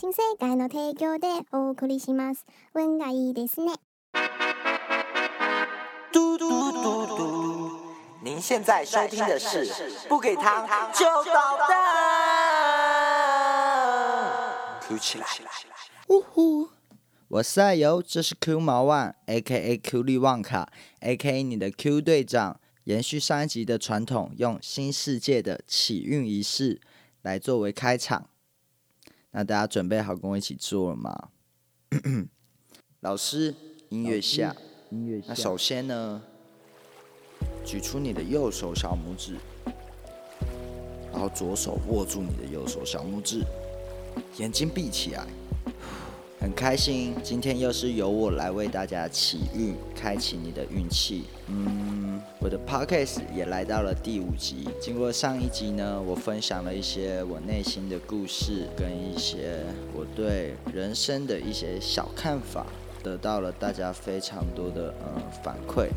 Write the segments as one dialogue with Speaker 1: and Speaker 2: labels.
Speaker 1: 新世界の提供でお送りします。運がいいですね。
Speaker 2: 嘟嘟嘟嘟，您现在收听的是不给糖就捣蛋，哭起来！
Speaker 3: 呜呼！我是爱游，这是 Q 毛万，A.K.A. Q 力旺卡，A.K.A. 你的 Q 队长。延续上一集的传统，用新世界的启运仪式来作为开场。 那大家准备好跟我一起做了吗？老师，音乐下。音乐下。那首先呢，举出你的右手小拇指，然后左手握住你的右手小拇指，眼睛闭起来。很开心，今天又是由我来为大家启运，开启你的运气。嗯，我的 podcast 也来到了第五集。经过上一集呢，我分享了一些我内心的故事，跟一些我对人生的一些小看法，得到了大家非常多的呃反馈，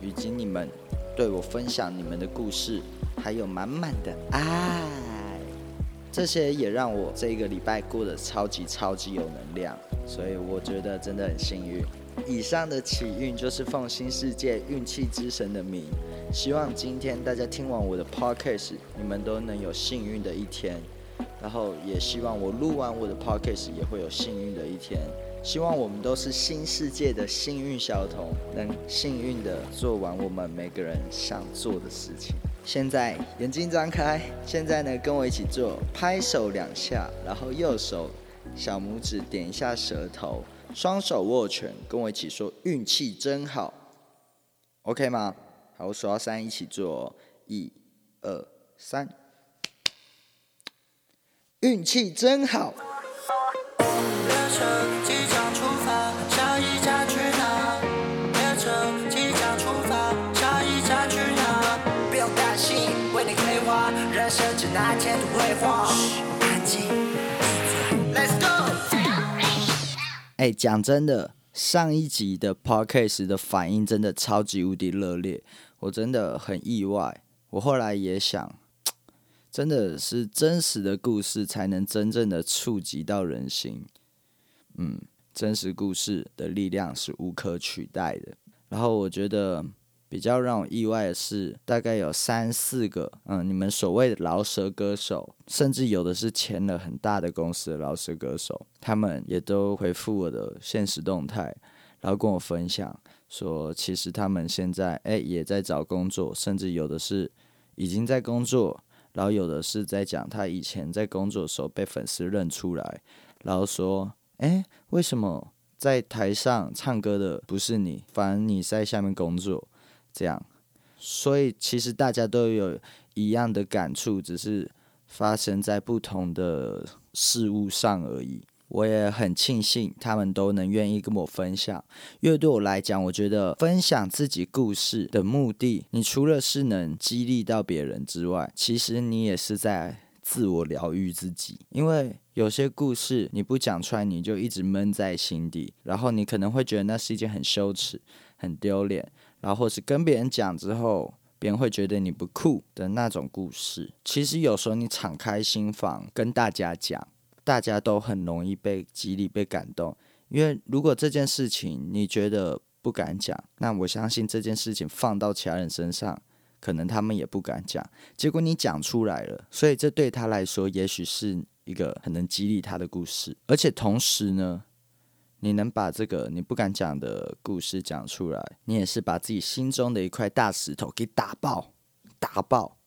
Speaker 3: 以及你们对我分享你们的故事，还有满满的爱。这些也让我这个礼拜过得超级超级有能量，所以我觉得真的很幸运。以上的启运就是奉新世界运气之神的名，希望今天大家听完我的 podcast，你们都能有幸运的一天。然后也希望我录完我的 podcast 也会有幸运的一天。希望我们都是新世界的幸运小童，能幸运的做完我们每个人想做的事情。现在眼睛张开，现在呢，跟我一起做，拍手两下，然后右手小拇指点一下舌头，双手握拳，跟我一起说运气真好，OK 吗？好，我数到三一起做，一、二、三，运气真好。哎，讲真的，上一集的 podcast 的反应真的超级无敌热烈，我真的很意外。我后来也想，真的是真实的故事才能真正的触及到人心。嗯，真实故事的力量是无可取代的。然后我觉得。比较让我意外的是，大概有三四个，嗯，你们所谓的饶舌歌手，甚至有的是签了很大的公司的饶舌歌手，他们也都回复我的现实动态，然后跟我分享说，其实他们现在哎也在找工作，甚至有的是已经在工作，然后有的是在讲他以前在工作的时候被粉丝认出来，然后说，哎，为什么在台上唱歌的不是你，反而你在下面工作？这样，所以其实大家都有一样的感触，只是发生在不同的事物上而已。我也很庆幸他们都能愿意跟我分享，因为对我来讲，我觉得分享自己故事的目的，你除了是能激励到别人之外，其实你也是在自我疗愈自己。因为有些故事你不讲出来，你就一直闷在心底，然后你可能会觉得那是一件很羞耻、很丢脸。然后或是跟别人讲之后，别人会觉得你不酷的那种故事，其实有时候你敞开心房跟大家讲，大家都很容易被激励、被感动。因为如果这件事情你觉得不敢讲，那我相信这件事情放到其他人身上，可能他们也不敢讲。结果你讲出来了，所以这对他来说，也许是一个很能激励他的故事。而且同时呢。你能把这个你不敢讲的故事讲出来，你也是把自己心中的一块大石头给打爆，打爆。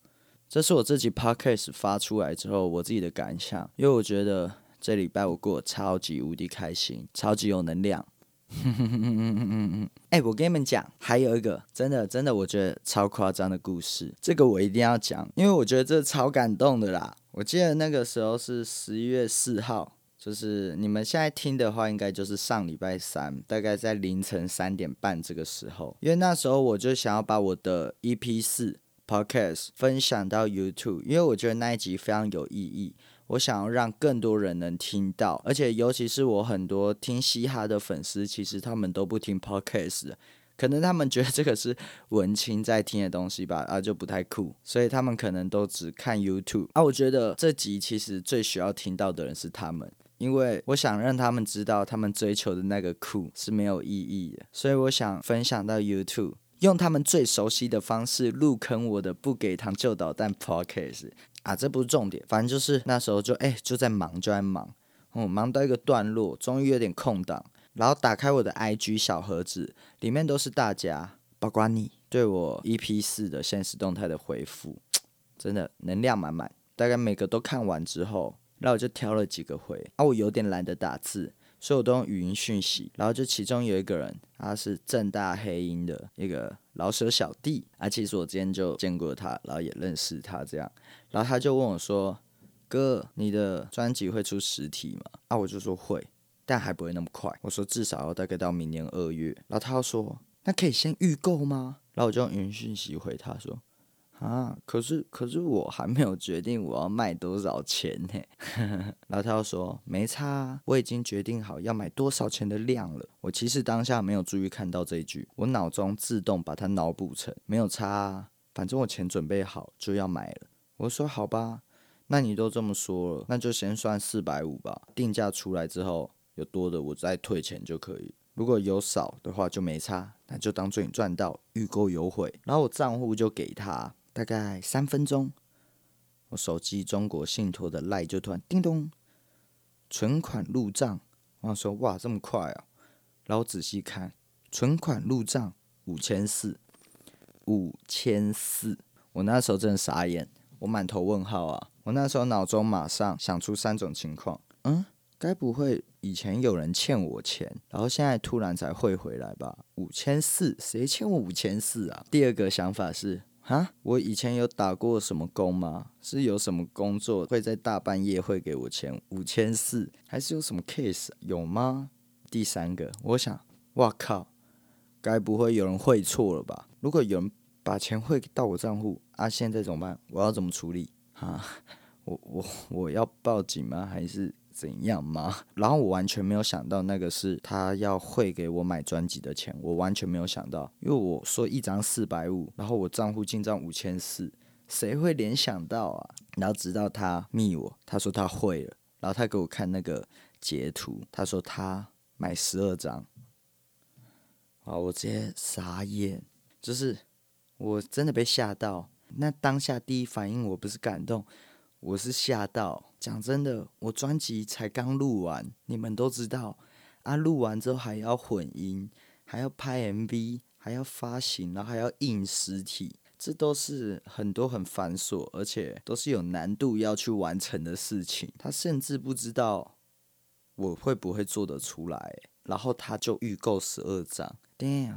Speaker 3: 这是我自己 podcast 发出来之后我自己的感想，因为我觉得这礼拜我过得超级无敌开心，超级有能量。哎，我跟你们讲，还有一个真的真的我觉得超夸张的故事，这个我一定要讲，因为我觉得这超感动的啦。我记得那个时候是十一月四号。就是你们现在听的话，应该就是上礼拜三，大概在凌晨三点半这个时候，因为那时候我就想要把我的 EP 四 Podcast 分享到 YouTube，因为我觉得那一集非常有意义，我想要让更多人能听到，而且尤其是我很多听嘻哈的粉丝，其实他们都不听 Podcast，可能他们觉得这个是文青在听的东西吧，啊就不太酷，所以他们可能都只看 YouTube，啊我觉得这集其实最需要听到的人是他们。因为我想让他们知道，他们追求的那个酷是没有意义的，所以我想分享到 YouTube，用他们最熟悉的方式入坑我的不给糖就捣蛋 Podcast 啊，这不是重点，反正就是那时候就哎、就在忙就在忙，嗯，忙到一个段落，终于有点空档，然后打开我的 IG 小盒子，里面都是大家，包括你对我 EP 四的现实动态的回复，真的能量满满。大概每个都看完之后，然后我就挑了几个回，啊，我有点懒得打字，所以我都用语音讯息。然后就其中有一个人，他是正大黑鹰的一个老舍小弟，啊，其实我之前就见过他，然后也认识他这样，然后他就问我说：“哥，你的专辑会出实体吗？”啊，我就说会，但还不会那么快。我说至少要大概到明年二月。然后他又说：“那可以先预购吗？”然后我就用语音讯息回他说。啊，可是可是我还没有决定我要卖多少钱呢。然后他又说没差、啊，我已经决定好要买多少钱的量了。我其实当下没有注意看到这一句，我脑中自动把它脑补成没有差、啊，反正我钱准备好就要买了。我说好吧，那你都这么说了，那就先算四百五吧。定价出来之后有多的我再退钱就可以。如果有少的话就没差，那就当做你赚到预购优惠。然后我账户就给他。大概三分钟，我手机中国信托的赖就突然叮咚，存款入账。我想说哇这么快啊！然后仔细看，存款入账五千四，五千四。我那时候真的傻眼，我满头问号啊！我那时候脑中马上想出三种情况：嗯，该不会以前有人欠我钱，然后现在突然才汇回来吧？五千四，谁欠我五千四啊？第二个想法是。啊，我以前有打过什么工吗？是有什么工作会在大半夜会给我钱五千四？还是有什么 case 有吗？第三个，我想，哇靠，该不会有人汇错了吧？如果有人把钱汇到我账户，啊，现在怎么办？我要怎么处理？啊，我我我要报警吗？还是？怎样吗？然后我完全没有想到那个是他要汇给我买专辑的钱，我完全没有想到，因为我说一张四百五，然后我账户进账五千四，谁会联想到啊？然后直到他密我，他说他会了，然后他给我看那个截图，他说他买十二张，啊，我直接傻眼，就是我真的被吓到，那当下第一反应我不是感动。我是吓到，讲真的，我专辑才刚录完，你们都知道啊，录完之后还要混音，还要拍 MV，还要发行，然后还要印实体，这都是很多很繁琐，而且都是有难度要去完成的事情。他甚至不知道我会不会做得出来，然后他就预购十二张，damn！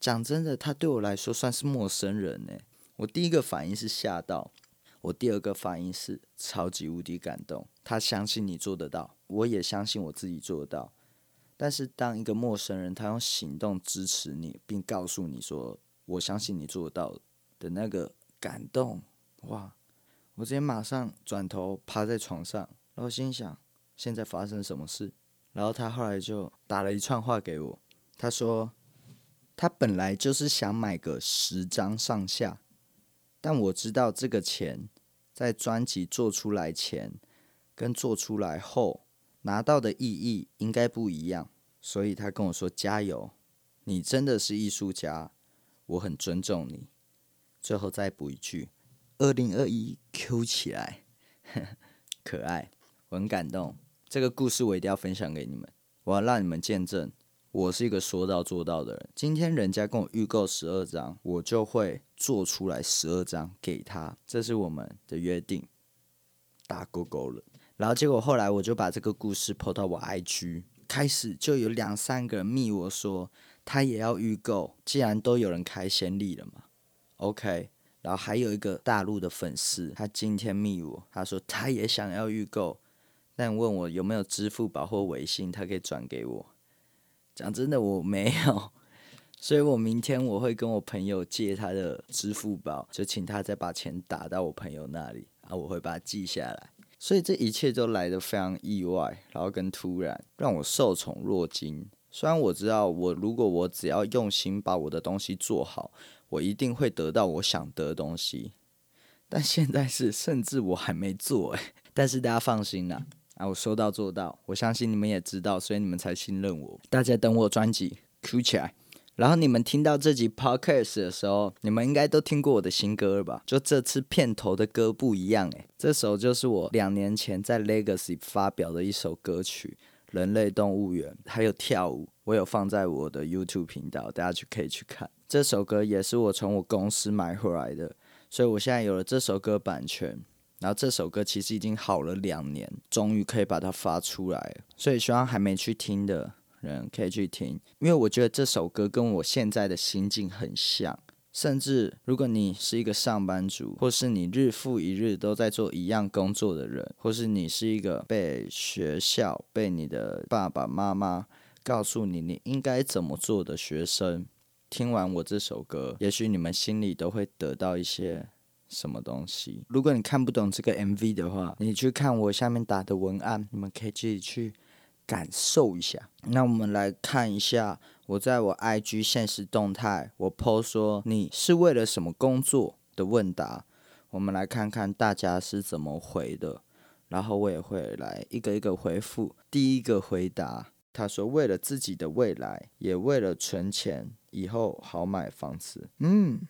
Speaker 3: 讲真的，他对我来说算是陌生人呢。我第一个反应是吓到。我第二个反应是超级无敌感动，他相信你做得到，我也相信我自己做得到。但是当一个陌生人他用行动支持你，并告诉你说我相信你做得到的那个感动，哇！我直接马上转头趴在床上，然后心想现在发生什么事？然后他后来就打了一串话给我，他说他本来就是想买个十张上下。但我知道这个钱在专辑做出来前跟做出来后拿到的意义应该不一样，所以他跟我说：“加油，你真的是艺术家，我很尊重你。”最后再补一句：“二零二一 Q 起来，可爱，我很感动。这个故事我一定要分享给你们，我要让你们见证。”我是一个说到做到的人。今天人家跟我预购十二张，我就会做出来十二张给他，这是我们的约定，打勾勾了。然后结果后来我就把这个故事 po 到我 IG，开始就有两三个人密我说他也要预购，既然都有人开先例了嘛，OK。然后还有一个大陆的粉丝，他今天密我，他说他也想要预购，但问我有没有支付宝或微信，他可以转给我。讲真的，我没有，所以我明天我会跟我朋友借他的支付宝，就请他再把钱打到我朋友那里，啊，我会把它记下来。所以这一切都来得非常意外，然后跟突然，让我受宠若惊。虽然我知道，我如果我只要用心把我的东西做好，我一定会得到我想得的东西，但现在是甚至我还没做诶。但是大家放心啦。我说到做到，我相信你们也知道，所以你们才信任我。大家等我专辑 Q 起来，然后你们听到这集 Podcast 的时候，你们应该都听过我的新歌了吧？就这次片头的歌不一样诶，这首就是我两年前在 Legacy 发表的一首歌曲《人类动物园》，还有跳舞，我有放在我的 YouTube 频道，大家去可以去看。这首歌也是我从我公司买回来的，所以我现在有了这首歌版权。然后这首歌其实已经好了两年，终于可以把它发出来。所以希望还没去听的人可以去听，因为我觉得这首歌跟我现在的心境很像。甚至如果你是一个上班族，或是你日复一日都在做一样工作的人，或是你是一个被学校、被你的爸爸妈妈告诉你你应该怎么做的学生，听完我这首歌，也许你们心里都会得到一些。什么东西？如果你看不懂这个 MV 的话，你去看我下面打的文案，你们可以自己去感受一下。那我们来看一下，我在我 IG 现实动态，我 PO 说你是为了什么工作的问答，我们来看看大家是怎么回的，然后我也会来一个一个回复。第一个回答，他说为了自己的未来，也为了存钱，以后好买房子。嗯。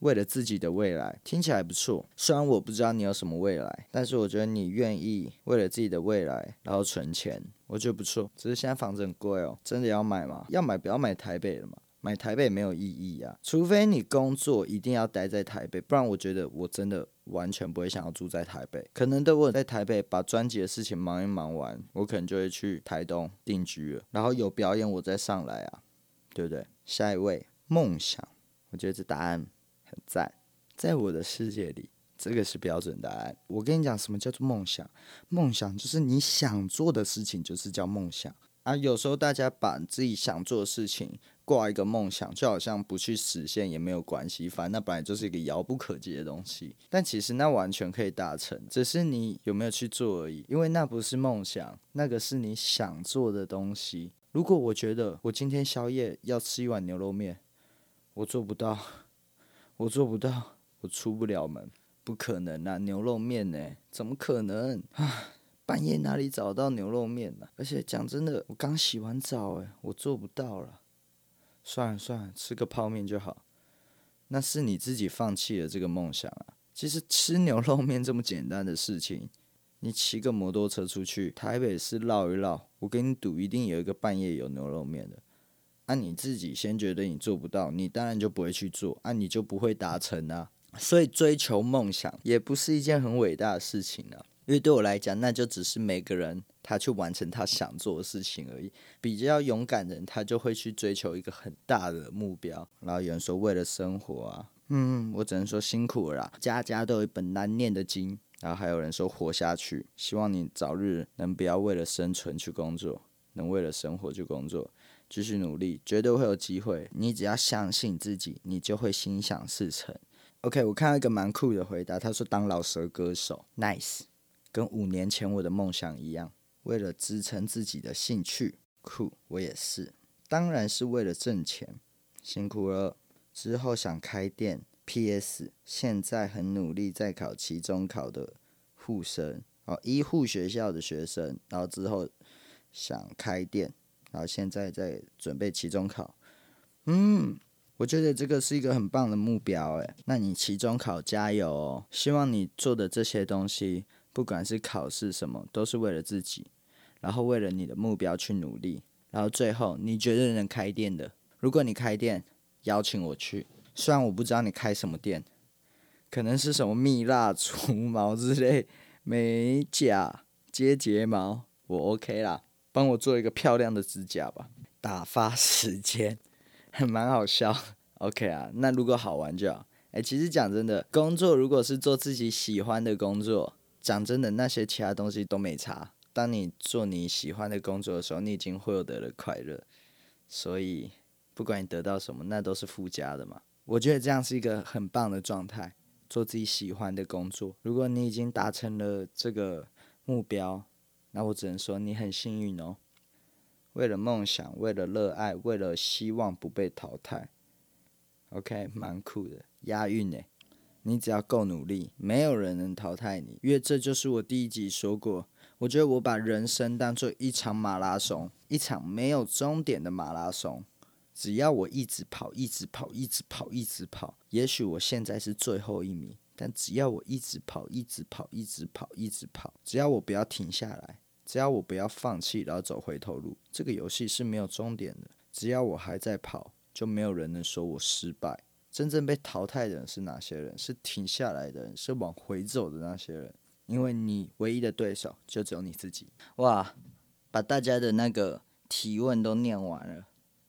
Speaker 3: 为了自己的未来，听起来不错。虽然我不知道你有什么未来，但是我觉得你愿意为了自己的未来，然后存钱，我觉得不错。只是现在房子很贵哦，真的要买吗？要买不要买台北了嘛？买台北没有意义啊，除非你工作一定要待在台北，不然我觉得我真的完全不会想要住在台北。可能等我在台北把专辑的事情忙一忙完，我可能就会去台东定居了，然后有表演我再上来啊，对不对？下一位，梦想，我觉得这答案。很赞，在我的世界里，这个是标准答案。我跟你讲，什么叫做梦想？梦想就是你想做的事情，就是叫梦想啊。有时候大家把自己想做的事情挂一个梦想，就好像不去实现也没有关系，反正那本来就是一个遥不可及的东西。但其实那完全可以达成，只是你有没有去做而已。因为那不是梦想，那个是你想做的东西。如果我觉得我今天宵夜要吃一碗牛肉面，我做不到。我做不到，我出不了门，不可能啊！牛肉面呢？怎么可能啊？半夜哪里找到牛肉面呢？而且讲真的，我刚洗完澡，诶，我做不到了。算了算了，吃个泡面就好。那是你自己放弃了这个梦想啊！其实吃牛肉面这么简单的事情，你骑个摩托车出去台北市绕一绕，我跟你赌，一定有一个半夜有牛肉面的。那你自己先觉得你做不到，你当然就不会去做，啊，你就不会达成啊。所以追求梦想也不是一件很伟大的事情啊。因为对我来讲，那就只是每个人他去完成他想做的事情而已。比较勇敢的人，他就会去追求一个很大的目标。然后有人说为了生活啊，嗯，我只能说辛苦了。家家都有一本难念的经。然后还有人说活下去，希望你早日能不要为了生存去工作，能为了生活去工作。继续努力，绝对会有机会。你只要相信自己，你就会心想事成。OK，我看到一个蛮酷的回答，他说当老蛇歌手，Nice，跟五年前我的梦想一样，为了支撑自己的兴趣，酷，我也是，当然是为了挣钱，辛苦了。之后想开店，PS，现在很努力在考期中考的护生哦，医护学校的学生，然后之后想开店。然后现在在准备期中考，嗯，我觉得这个是一个很棒的目标，诶，那你期中考加油哦！希望你做的这些东西，不管是考试什么，都是为了自己，然后为了你的目标去努力。然后最后，你觉得能开店的，如果你开店，邀请我去。虽然我不知道你开什么店，可能是什么蜜蜡除毛之类，美甲接睫毛，我 OK 啦。帮我做一个漂亮的指甲吧，打发时间，还 蛮好笑。OK 啊，那如果好玩就好。哎，其实讲真的，工作如果是做自己喜欢的工作，讲真的，那些其他东西都没差。当你做你喜欢的工作的时候，你已经获得了快乐。所以，不管你得到什么，那都是附加的嘛。我觉得这样是一个很棒的状态，做自己喜欢的工作。如果你已经达成了这个目标，那我只能说你很幸运哦。为了梦想，为了热爱，为了希望不被淘汰，OK，蛮酷的，押韵呢。你只要够努力，没有人能淘汰你。因为这就是我第一集说过，我觉得我把人生当做一场马拉松，一场没有终点的马拉松。只要我一直跑，一直跑，一直跑，一直跑，也许我现在是最后一名，但只要我一直跑，一直跑，一直跑，一直跑，只要我不要停下来，只要我不要放弃，然后走回头路，这个游戏是没有终点的。只要我还在跑，就没有人能说我失败。真正被淘汰的人是哪些人？是停下来的人，是往回走的那些人。因为你唯一的对手就只有你自己。哇，把大家的那个提问都念完了。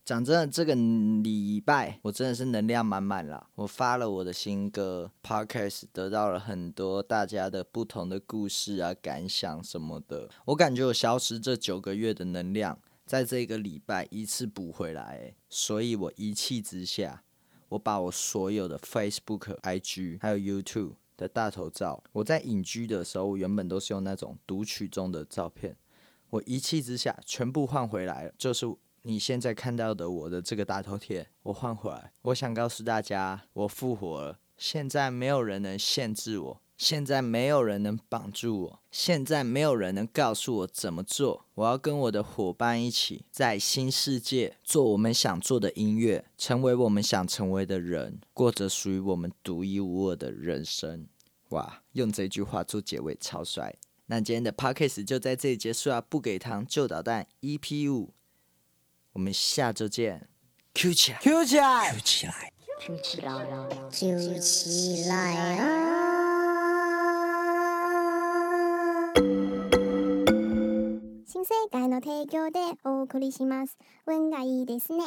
Speaker 3: 讲真的，这个礼拜我真的是能量满满啦。我发了我的新歌 podcast，得到了很多大家的不同的故事啊、感想什么的。我感觉我消失这九个月的能量，在这个礼拜一次补回来，所以我一气之下，我把我所有的 Facebook、IG 还有 YouTube 的大头照，我在隐居的时候，我原本都是用那种读取中的照片，我一气之下全部换回来了，就是。你现在看到的我的这个大头贴，我换回来。我想告诉大家，我复活了。现在没有人能限制我，现在没有人能绑住我，现在没有人能告诉我怎么做。我要跟我的伙伴一起，在新世界做我们想做的音乐，成为我们想成为的人，过着属于我们独一无二的人生。哇，用这句话做结尾，超帅。那今天的 podcast 就在这里结束啊！不给糖就捣蛋，EP 五。我们下周见，Q 起来
Speaker 2: ，Q 起来
Speaker 3: ，Q 起来
Speaker 1: ，Q 起来，Q 起来啊！新世界の提供でお送りします。運がいいですね。